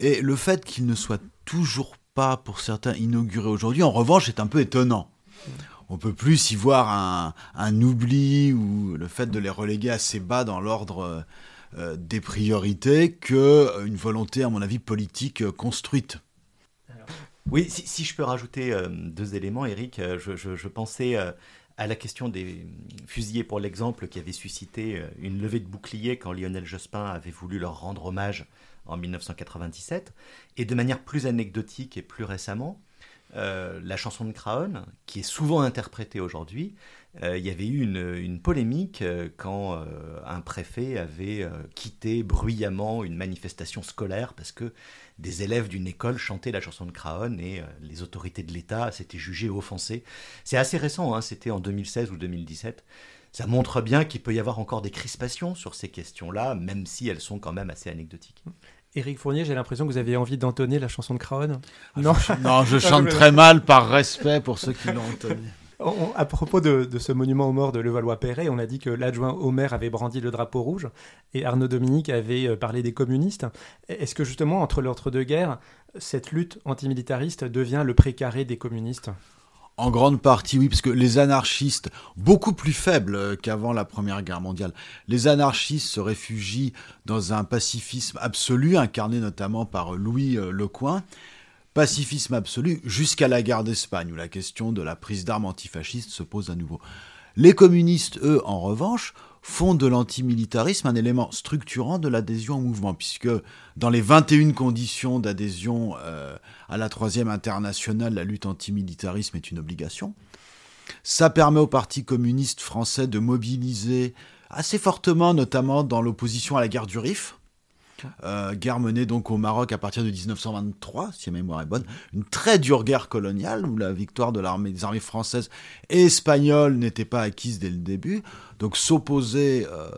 Et le fait qu'il ne soit toujours pas, pour certains, inauguré aujourd'hui, en revanche, est un peu étonnant. On peut plus y voir un, oubli ou le fait de les reléguer assez bas dans l'ordre euh, des priorités que une volonté, à mon avis, politique euh, construite. Oui, si, je peux rajouter euh, deux éléments, Eric, euh, je, je- pensais euh, à la question des fusillés pour l'exemple qui avait suscité euh, une levée de bouclier quand Lionel Jospin avait voulu leur rendre hommage en 1997. Et de manière plus anecdotique et plus récemment, euh, la chanson de Craon, qui est souvent interprétée aujourd'hui, euh, il y avait eu une, polémique euh, quand un préfet avait quitté bruyamment une manifestation scolaire parce que des élèves d'une école chantaient la chanson de Craon et les autorités de l'État s'étaient jugées offensées. C'est assez récent, hein, c'était en 2016 ou 2017. Ça montre bien qu'il peut y avoir encore des crispations sur ces questions-là, même si elles sont quand même assez anecdotiques. Éric Fournier, j'ai l'impression que vous avez envie d'entonner la chanson de Craon. Non, non je chante très mal par respect pour ceux qui l'ont entonné. On- à propos de, de ce monument aux morts de Levallois-Perret, on a dit que l'adjoint au maire avait brandi le drapeau rouge et Arnaud Dominique avait euh, parlé des communistes. Est-ce que justement, entre l'entre-deux-guerres, cette lutte antimilitariste devient le précaré des communistes? En grande partie, oui, parce que les anarchistes, beaucoup plus faibles qu'avant la Première Guerre mondiale, les anarchistes se réfugient dans un pacifisme absolu, incarné notamment par Louis Lecoing. Pacifisme absolu jusqu'à la guerre d'Espagne, où la question de la prise d'armes antifascistes se pose à nouveau. Les communistes, eux, en revanche, font de l'antimilitarisme un élément structurant de l'adhésion au mouvement, puisque dans les 21 conditions d'adhésion euh, à la Troisième Internationale, la lutte antimilitarisme est une obligation. Ça permet au Parti communiste français de mobiliser assez fortement, notamment dans l'opposition à la guerre du Rif, euh, guerre menée donc au Maroc à partir de 1923, si ma mémoire est bonne. Une très dure guerre coloniale où la victoire de l'armée, des armées françaises et espagnoles n'était pas acquise dès le début. Donc s'opposer euh,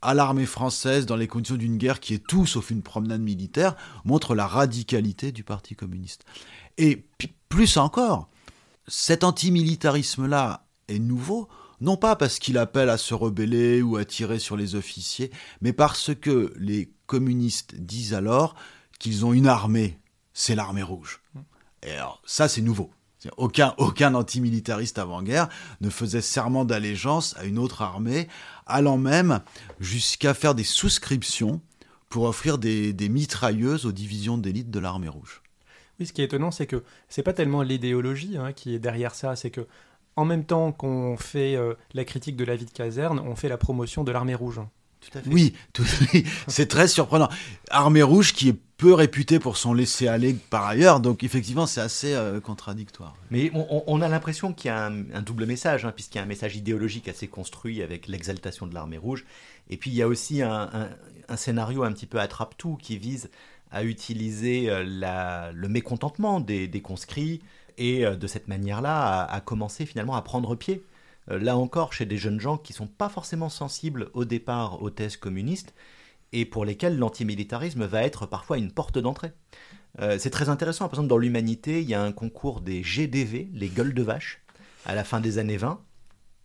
à l'armée française dans les conditions d'une guerre qui est tout sauf une promenade militaire montre la radicalité du Parti communiste. Et plus encore, cet antimilitarisme-là est nouveau non pas parce qu'il appelle à se rebeller ou à tirer sur les officiers, mais parce que les communistes disent alors qu'ils ont une armée, c'est l'armée rouge. Et alors, ça, c'est nouveau. Aucun, aucun antimilitariste avant-guerre ne faisait serment d'allégeance à une autre armée, allant même jusqu'à faire des souscriptions pour offrir des, mitrailleuses aux divisions d'élite de l'armée rouge. Oui, ce qui est étonnant, c'est que c'est pas tellement l'idéologie hein, qui est derrière ça, c'est que en même temps qu'on fait euh, la critique de la vie de caserne, on fait la promotion de l'armée rouge. Oui, c'est très surprenant. Armée rouge qui est peu réputée pour son laisser-aller par ailleurs, donc effectivement c'est assez euh, contradictoire. Mais on, a l'impression qu'il y a un, double message, hein, puisqu'il y a un message idéologique assez construit avec l'exaltation de l'armée rouge, et puis il y a aussi un, scénario un petit peu attrape-tout qui vise à utiliser euh, le mécontentement des, conscrits, et euh, de cette manière-là à commencer finalement à prendre pied là encore chez des jeunes gens qui sont pas forcément sensibles au départ aux thèses communistes et pour lesquels l'antimilitarisme va être parfois une porte d'entrée. Euh, c'est très intéressant, par exemple dans l'humanité, il y a un concours des GDV, les gueules de vache, à la fin des années 20.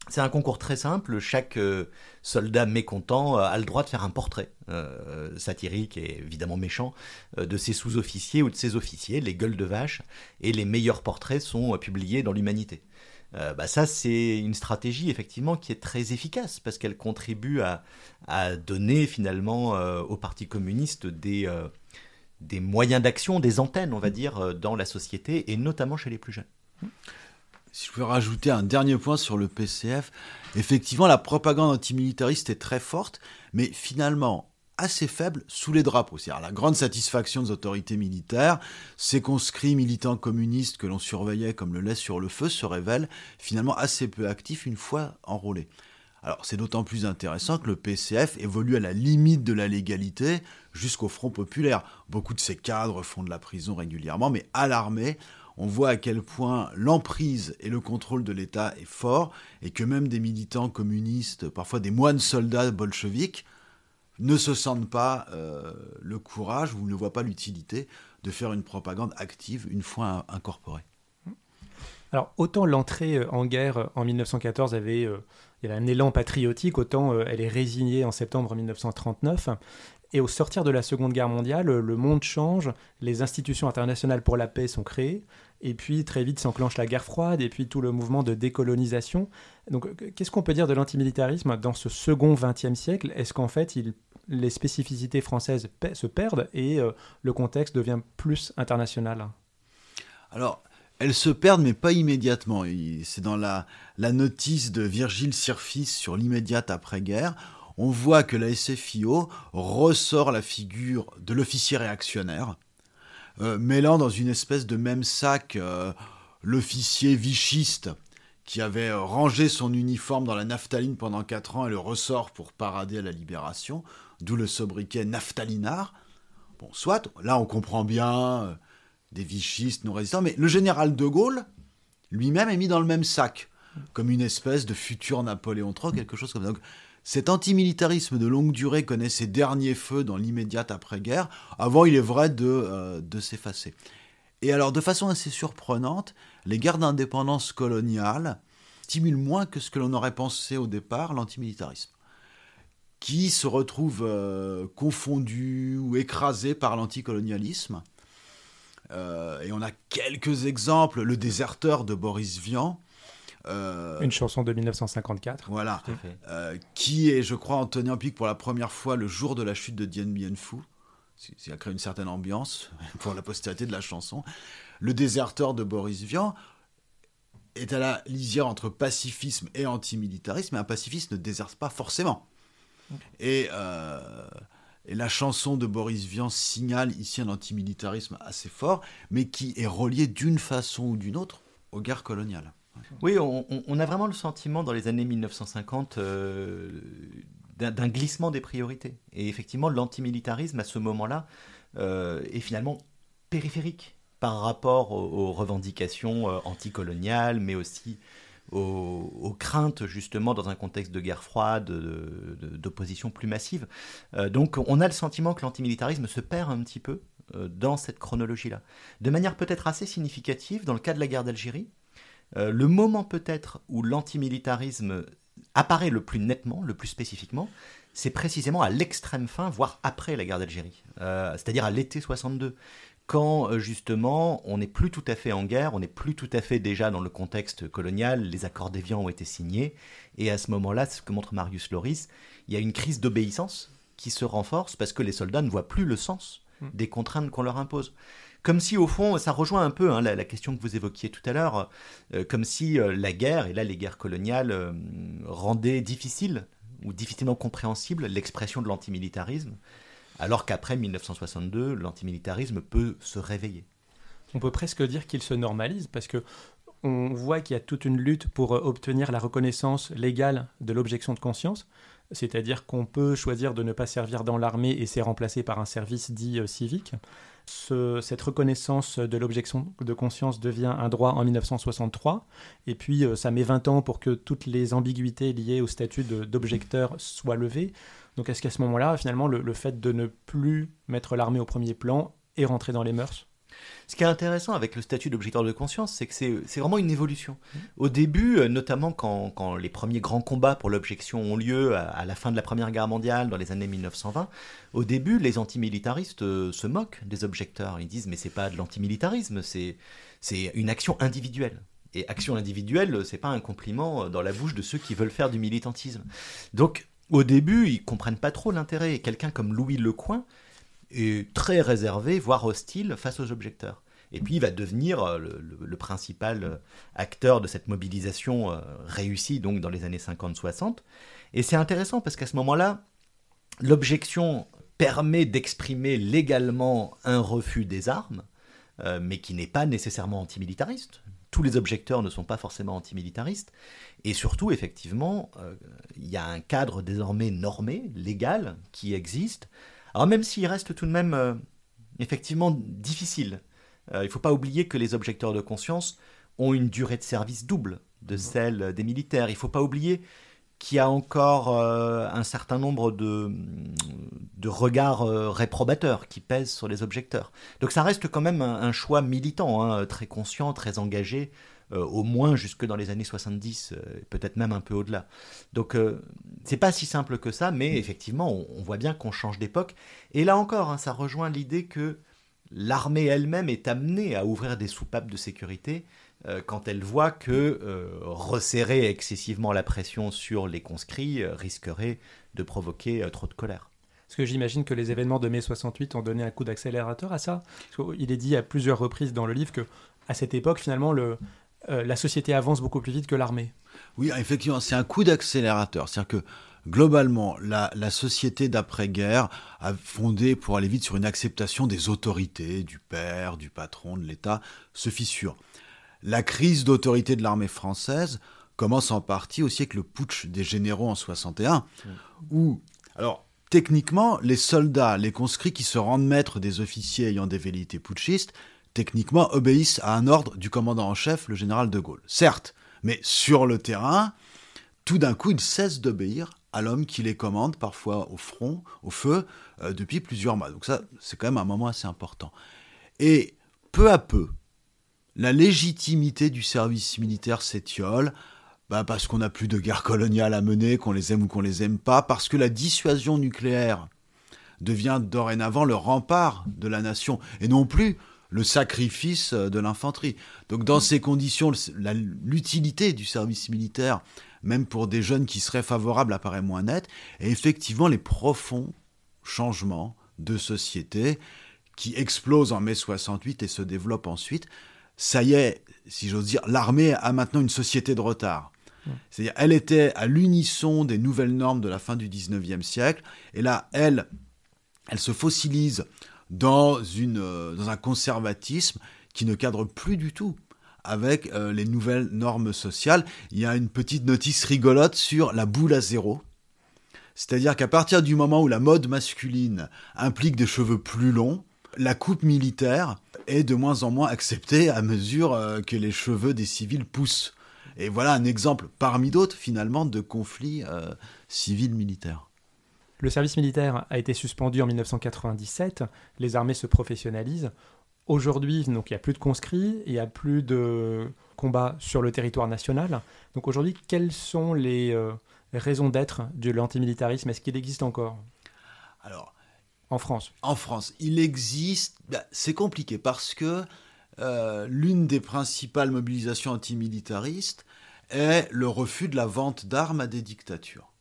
C'est un concours très simple, chaque euh, soldat mécontent a le droit de faire un portrait satirique et évidemment méchant de ses sous-officiers ou de ses officiers, les gueules de vache, et les meilleurs portraits sont publiés dans l'humanité. Euh, bah ça c'est une stratégie effectivement qui est très efficace parce qu'elle contribue à, donner finalement euh, au Parti communiste des, euh, des moyens d'action, des antennes on va dire dans la société et notamment chez les plus jeunes. Si je pouvais rajouter un dernier point sur le PCF, effectivement la propagande antimilitariste est très forte, mais finalement assez faible sous les drapeaux. C'est-à-dire la grande satisfaction des autorités militaires, ces conscrits militants communistes que l'on surveillait comme le lait sur le feu se révèlent finalement assez peu actifs une fois enrôlés. Alors c'est d'autant plus intéressant que le PCF évolue à la limite de la légalité jusqu'au Front populaire. Beaucoup de ces cadres font de la prison régulièrement, mais à l'armée, on voit à quel point l'emprise et le contrôle de l'État est fort, et que même des militants communistes, parfois des moines soldats bolcheviques, ne se sentent pas euh, le courage ou ne voient pas l'utilité de faire une propagande active une fois incorporée. Alors autant l'entrée euh, en guerre euh, en 1914 avait, un élan patriotique, autant elle est résignée en septembre 1939. Et au sortir de la Seconde Guerre mondiale, le monde change, les institutions internationales pour la paix sont créées, et puis très vite s'enclenche la guerre froide, et puis tout le mouvement de décolonisation. Donc qu'est-ce qu'on peut dire de l'antimilitarisme dans ce second XXe siècle? Est-ce qu'en fait les spécificités françaises se perdent et euh, le contexte devient plus international? Alors, elles se perdent, mais pas immédiatement. C'est dans la, notice de Virgile Sirfis sur l'immédiate après-guerre. On voit que la SFIO ressort la figure de l'officier réactionnaire, euh, mêlant dans une espèce de même sac euh, l'officier vichiste qui avait rangé son uniforme dans la naphtaline pendant 4 ans et le ressort pour parader à la libération, d'où le sobriquet naphtalinard. Bon, soit, là on comprend bien euh, des vichistes non résistants, mais le général de Gaulle lui-même est mis dans le même sac, comme une espèce de futur Napoléon III, quelque chose comme ça. Cet antimilitarisme de longue durée connaît ses derniers feux dans l'immédiate après-guerre, avant, il est vrai, de, euh, de s'effacer. Et alors, de façon assez surprenante, les guerres d'indépendance coloniale stimulent moins que ce que l'on aurait pensé au départ l'antimilitarisme qui se retrouvent euh, confondus ou écrasés par l'anticolonialisme. Euh, et on a quelques exemples. Le déserteur de Boris Vian. Euh, Une chanson de 1954. Voilà. Euh, qui est, je crois, entonné en pic pour la première fois le jour de la chute de Dien Bien Phu. Ça a créé une certaine ambiance pour la postérité de la chanson. Le déserteur de Boris Vian est à la lisière entre pacifisme et antimilitarisme, mais un pacifiste ne déserte pas forcément. Et, et, la chanson de Boris Vian signale ici un antimilitarisme assez fort, mais qui est relié d'une façon ou d'une autre aux guerres coloniales. Oui, on, a vraiment le sentiment dans les années 1950 euh, d'un glissement des priorités. Et effectivement, l'antimilitarisme à ce moment-là euh, est finalement périphérique par rapport aux, revendications euh, anticoloniales, mais aussi aux, craintes justement dans un contexte de guerre froide, d'opposition plus massive. donc on a le sentiment que l'antimilitarisme se perd un petit peu dans cette chronologie-là. De manière peut-être assez significative, dans le cas de la guerre d'Algérie, euh, le moment peut-être où l'antimilitarisme apparaît le plus nettement, le plus spécifiquement, c'est précisément à l'extrême fin, voire après la guerre d'Algérie, euh, c'est-à-dire à, l'été 62, quand euh, justement on n'est plus tout à fait en guerre, on n'est plus tout à fait déjà dans le contexte colonial, les accords d'Évian ont été signés, et à ce moment-là, ce que montre Marius Loris, il y a une crise d'obéissance qui se renforce parce que les soldats ne voient plus le sens hmm. des contraintes qu'on leur impose comme si au fond, ça rejoint un peu hein, la, question que vous évoquiez tout à l'heure, euh, comme si euh, la guerre, et là les guerres coloniales, euh, rendaient difficile ou difficilement compréhensible l'expression de l'antimilitarisme, alors qu'après 1962, l'antimilitarisme peut se réveiller. On peut presque dire qu'il se normalise parce que on voit qu'il y a toute une lutte pour obtenir la reconnaissance légale de l'objection de conscience, c'est-à-dire qu'on peut choisir de ne pas servir dans l'armée et c'est remplacé par un service dit civique cette reconnaissance de l'objection de conscience devient un droit en 1963, et puis euh, ça met 20 ans pour que toutes les ambiguïtés liées au statut d'objecteur soient levées. Donc est-ce qu'à ce, moment-là, finalement, le, fait de ne plus mettre l'armée au premier plan est rentré dans les mœurs? Ce qui est intéressant avec le statut d'objecteur de conscience, c'est que c'est vraiment une évolution. Mmh. Au début, euh, notamment quand, quand les premiers grands combats pour l'objection ont lieu à, la fin de la Première Guerre mondiale, dans les années 1920, au début, les antimilitaristes euh, se moquent des objecteurs. Ils disent mais c'est pas de l'antimilitarisme, c'est une action individuelle. Et action individuelle, c'est pas un compliment dans la bouche de ceux qui veulent faire du militantisme. Donc, au début, ils comprennent pas trop l'intérêt. Quelqu'un comme Louis Lecoing, est très réservé, voire hostile face aux objecteurs. Et puis il va devenir euh, le, principal euh, acteur de cette mobilisation euh, réussie donc dans les années 50-60. Et c'est intéressant parce qu'à ce moment-là, l'objection permet d'exprimer légalement un refus des armes, mais qui n'est pas nécessairement antimilitariste. Tous les objecteurs ne sont pas forcément antimilitaristes. Et surtout, effectivement, il y a un cadre désormais normé, légal, qui existe, alors même s'il reste tout de même euh, effectivement difficile, euh, il ne faut pas oublier que les objecteurs de conscience ont une durée de service double de celle des militaires. Il ne faut pas oublier qu'il y a encore euh, un certain nombre de, de regards réprobateurs qui pèsent sur les objecteurs. Donc ça reste quand même un, choix militant, hein, très conscient, très engagé, au moins jusque dans les années 70, euh, peut-être même un peu au-delà. Donc euh, c'est pas si simple que ça, mais effectivement, on, voit bien qu'on change d'époque. Et là encore, hein, ça rejoint l'idée que l'armée elle-même est amenée à ouvrir des soupapes de sécurité quand elle voit que resserrer excessivement la pression sur les conscrits risquerait de provoquer trop de colère. Parce que j'imagine que les événements de mai 68 ont donné un coup d'accélérateur à ça. Il est dit à plusieurs reprises dans le livre que à cette époque, finalement, le, euh, la société avance beaucoup plus vite que l'armée. Oui, effectivement, c'est un coup d'accélérateur. C'est-à-dire que globalement, la, société d'après-guerre a fondé pour aller vite sur une acceptation des autorités, du père, du patron, de l'État, se fissure. La crise d'autorité de l'armée française commence en partie aussi avec le putsch des généraux en 61, où, alors, techniquement, les soldats, les conscrits qui se rendent maîtres des officiers ayant des velléités putschistes techniquement obéissent à un ordre du commandant en chef, le général de Gaulle. Certes, mais sur le terrain, tout d'un coup, ils cessent d'obéir à l'homme qui les commande, parfois au front, au feu, euh, depuis plusieurs mois. Donc ça, c'est quand même un moment assez important. Et peu à peu, la légitimité du service militaire s'étiole, bah parce qu'on n'a plus de guerre coloniale à mener, qu'on les aime ou qu'on les aime pas, parce que la dissuasion nucléaire devient dorénavant le rempart de la nation, et non plus le sacrifice de l'infanterie. Donc dans ces conditions, l'utilité du service militaire, même pour des jeunes qui seraient favorables, apparaît moins nette. Et effectivement, les profonds changements de société qui explosent en mai 68 et se développent ensuite, ça y est, si j'ose dire, l'armée a maintenant une société de retard. C'est-à-dire, elle était à l'unisson des nouvelles normes de la fin du 19e siècle, et là, elle, elle se fossilise euh, dans un conservatisme qui ne cadre plus du tout avec euh, les nouvelles normes sociales. Il y a une petite notice rigolote sur la boule à zéro. C'est-à-dire qu'à partir du moment où la mode masculine implique des cheveux plus longs, la coupe militaire est de moins en moins acceptée à mesure euh, que les cheveux des civils poussent. Et voilà un exemple parmi d'autres finalement de conflits euh, civils-militaires. Le service militaire a été suspendu en 1997, les armées se professionnalisent. Aujourd'hui, donc il n'y a plus de conscrits, il n'y a plus de combats sur le territoire national. Donc aujourd'hui, quelles sont les euh, raisons d'être de l'antimilitarisme? Est-ce qu'il existe encore? Alors, en France En France, il existe. Bah, c'est compliqué parce que euh, l'une des principales mobilisations antimilitaristes est le refus de la vente d'armes à des dictatures.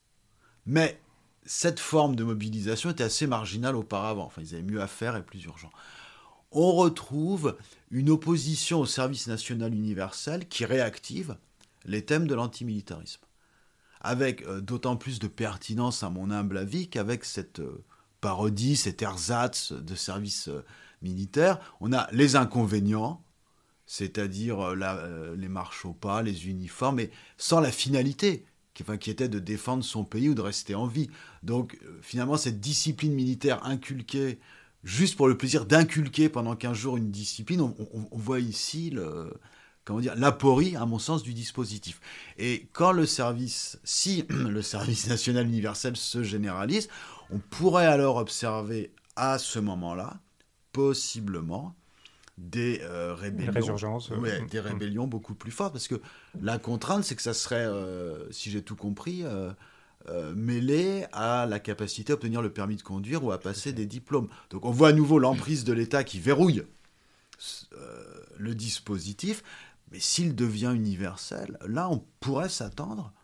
Mais cette forme de mobilisation était assez marginale auparavant. Enfin, ils avaient mieux à faire et plus urgent. On retrouve une opposition au service national universel qui réactive les thèmes de l'antimilitarisme. Avec euh, d'autant plus de pertinence, à mon humble avis, qu'avec cette euh, parodie, cet ersatz de service militaire, on a les inconvénients, c'est-à-dire euh, euh, les marches au pas, les uniformes, mais sans la finalité, qui, enfin, était de défendre son pays ou de rester en vie. Donc euh, finalement, cette discipline militaire inculquée, juste pour le plaisir d'inculquer pendant 15 jours une discipline, on, voit ici le, comment dire, l'aporie, à mon sens, du dispositif. Et quand le service, si le service national universel se généralise, on pourrait alors observer à ce moment-là possiblement des euh, rébellions, euh, des mm. rébellions beaucoup plus fortes, parce que la contrainte, c'est que ça serait, euh, si j'ai tout compris, mêlé à la capacité à obtenir le permis de conduire ou à passer des diplômes. Donc on voit à nouveau l'emprise de l'État qui verrouille le dispositif, mais s'il devient universel, là on pourrait s'attendre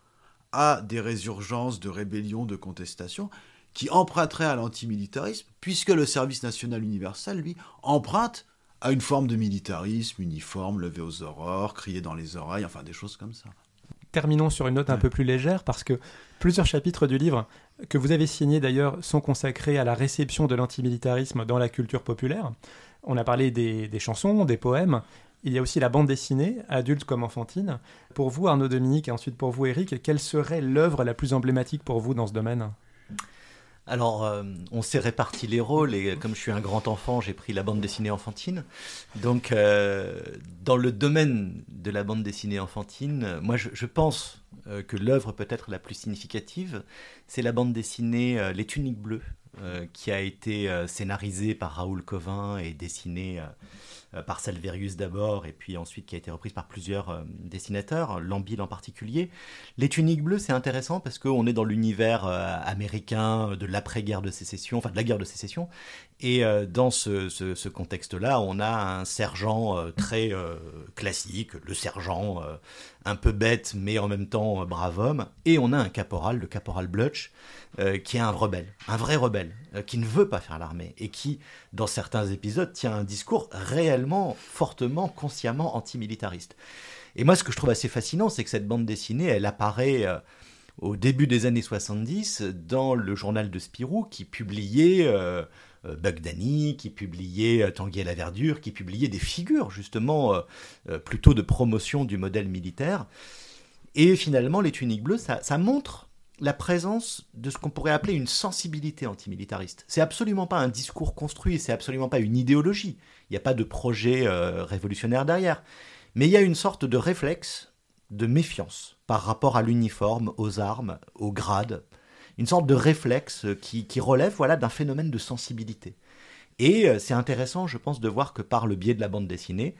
à des résurgences de rébellions, de contestations, qui emprunterait à l'antimilitarisme, puisque le service national universel, lui, emprunte à une forme de militarisme, uniforme, levé aux aurores, crier dans les oreilles, enfin des choses comme ça. Terminons sur une note un peu plus légère, parce que plusieurs chapitres du livre, que vous avez signé d'ailleurs, sont consacrés à la réception de l'antimilitarisme dans la culture populaire. On a parlé des, des chansons, des poèmes, il y a aussi la bande dessinée, adulte comme enfantine. Pour vous, Arnaud Dominique, et ensuite pour vous, Eric, quelle serait l'œuvre la plus emblématique pour vous dans ce domaine? Alors, euh, on s'est réparti les rôles et comme je suis un grand enfant, j'ai pris la bande dessinée enfantine. Donc, euh, dans le domaine de la bande dessinée enfantine, moi, je, pense euh, que l'œuvre peut-être la plus significative, c'est la bande dessinée Les Tuniques Bleues, qui a été scénarisée par Raoul Covin et dessinée euh, par Salverius d'abord, et puis ensuite qui a été reprise par plusieurs euh, dessinateurs, Lambil en particulier. Les tuniques bleues, c'est intéressant parce qu'on est dans l'univers euh, américain de l'après-guerre de sécession, enfin de la guerre de sécession, et dans ce, contexte-là, on a un sergent très classique, le sergent un peu bête, mais en même temps brave homme, et on a un caporal, le caporal Blutch, euh, qui est un rebelle, un vrai rebelle, euh, qui ne veut pas faire l'armée et qui, dans certains épisodes, tient un discours réellement, fortement, consciemment antimilitariste. Et moi, ce que je trouve assez fascinant, c'est que cette bande dessinée, elle apparaît euh, au début des années 70 dans le journal de Spirou qui publiait Bugdani, qui publiait Tanguy à la Verdure, qui publiait des figures justement plutôt de promotion du modèle militaire. Et finalement, les tuniques bleues, ça montre la présence de ce qu'on pourrait appeler une sensibilité antimilitariste. C'est absolument pas un discours construit, c'est absolument pas une idéologie. Il n'y a pas de projet euh, révolutionnaire derrière. Mais il y a une sorte de réflexe de méfiance par rapport à l'uniforme, aux armes, aux grades. Une sorte de réflexe qui, relève voilà, d'un phénomène de sensibilité. Et euh, c'est intéressant, je pense, de voir que par le biais de la bande dessinée,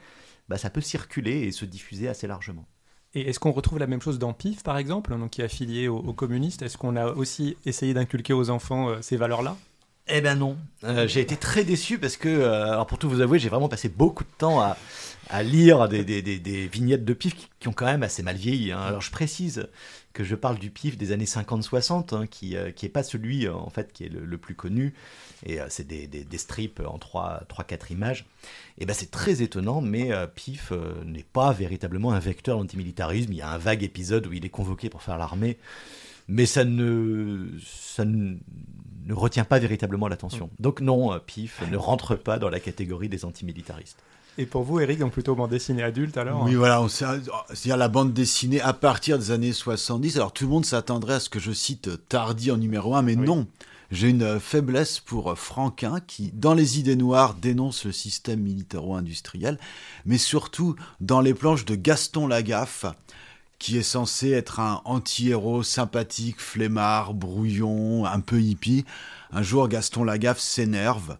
bah, ça peut circuler et se diffuser assez largement. Et est-ce qu'on retrouve la même chose dans PIF, par exemple, donc qui est affilié aux, communistes Est-ce qu'on a aussi essayé d'inculquer aux enfants euh, ces valeurs-là? Eh ben non, euh, j'ai été très déçu parce que, euh, alors pour tout vous avouer, j'ai vraiment passé beaucoup de temps à, lire des, vignettes de pif qui, ont quand même assez mal vieilli. Hein. Alors je précise que je parle du pif des années 50-60, hein, qui euh, qui est pas celui en fait qui est le, plus connu, et c'est des, strips en 3-4 images. Et ben c'est très étonnant, mais Pif n'est pas véritablement un vecteur d'antimilitarisme. Il y a un vague épisode où il est convoqué pour faire l'armée mais ça ne, ça ne, retient pas véritablement l'attention. Mm. Donc non, PIF ne rentre pas dans la catégorie des antimilitaristes. Et pour vous, Eric, donc plutôt bande dessinée adulte alors Oui, voilà, c'est-à-dire la bande dessinée à partir des années 70. Alors tout le monde s'attendrait à ce que je cite Tardy en numéro 1, mais non. J'ai une faiblesse pour Franquin qui, dans les idées noires, dénonce le système militaro-industriel, mais surtout dans les planches de Gaston Lagaffe, qui est censé être un anti-héros sympathique, flemmard, brouillon, un peu hippie. Un jour, Gaston Lagaffe s'énerve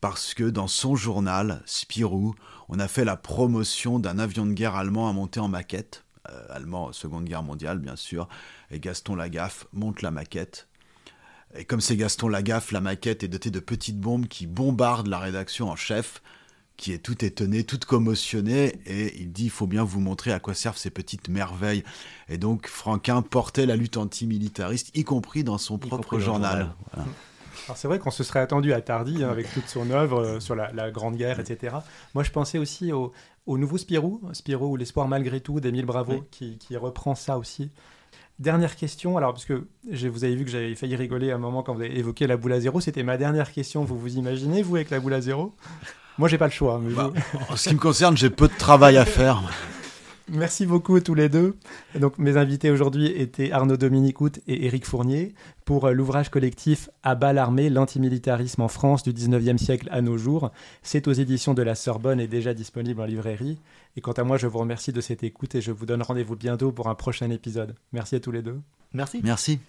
parce que dans son journal, Spirou, on a fait la promotion d'un avion de guerre allemand à monter en maquette. Euh, allemand, Seconde Guerre mondiale, bien sûr. Et Gaston Lagaffe monte la maquette. Et comme c'est Gaston Lagaffe, la maquette est dotée de petites bombes qui bombardent la rédaction en chef qui est tout étonné, tout commotionné, et il dit il faut bien vous montrer à quoi servent ces petites merveilles. Et donc Franquin portait la lutte antimilitariste, y compris dans son propre journal. Alors c'est vrai qu'on se serait attendu à Tardy hein, avec toute son œuvre euh, sur la, Grande Guerre, etc. Moi je pensais aussi au, nouveau Spirou, Spirou ou l'espoir malgré tout d'Émile Bravo, qui, qui, reprend ça aussi. Dernière question, alors parce que vous avez vu que j'avais failli rigoler à un moment quand vous avez évoqué la boule à zéro, c'était ma dernière question. Vous vous imaginez, vous, avec la boule à zéro? Moi, j'ai pas le choix. Bah, en ce qui me concerne, j'ai peu de travail à faire. Merci beaucoup tous les deux. Donc, mes invités aujourd'hui étaient Arnaud Dominicoute et Éric Fournier pour euh, l'ouvrage collectif À bas l'armée, l'antimilitarisme en France du 19e siècle à nos jours. C'est aux éditions de la Sorbonne et déjà disponible en librairie. Et quant à moi, je vous remercie de cette écoute et je vous donne rendez-vous bientôt pour un prochain épisode. Merci à tous les deux. Merci. Merci.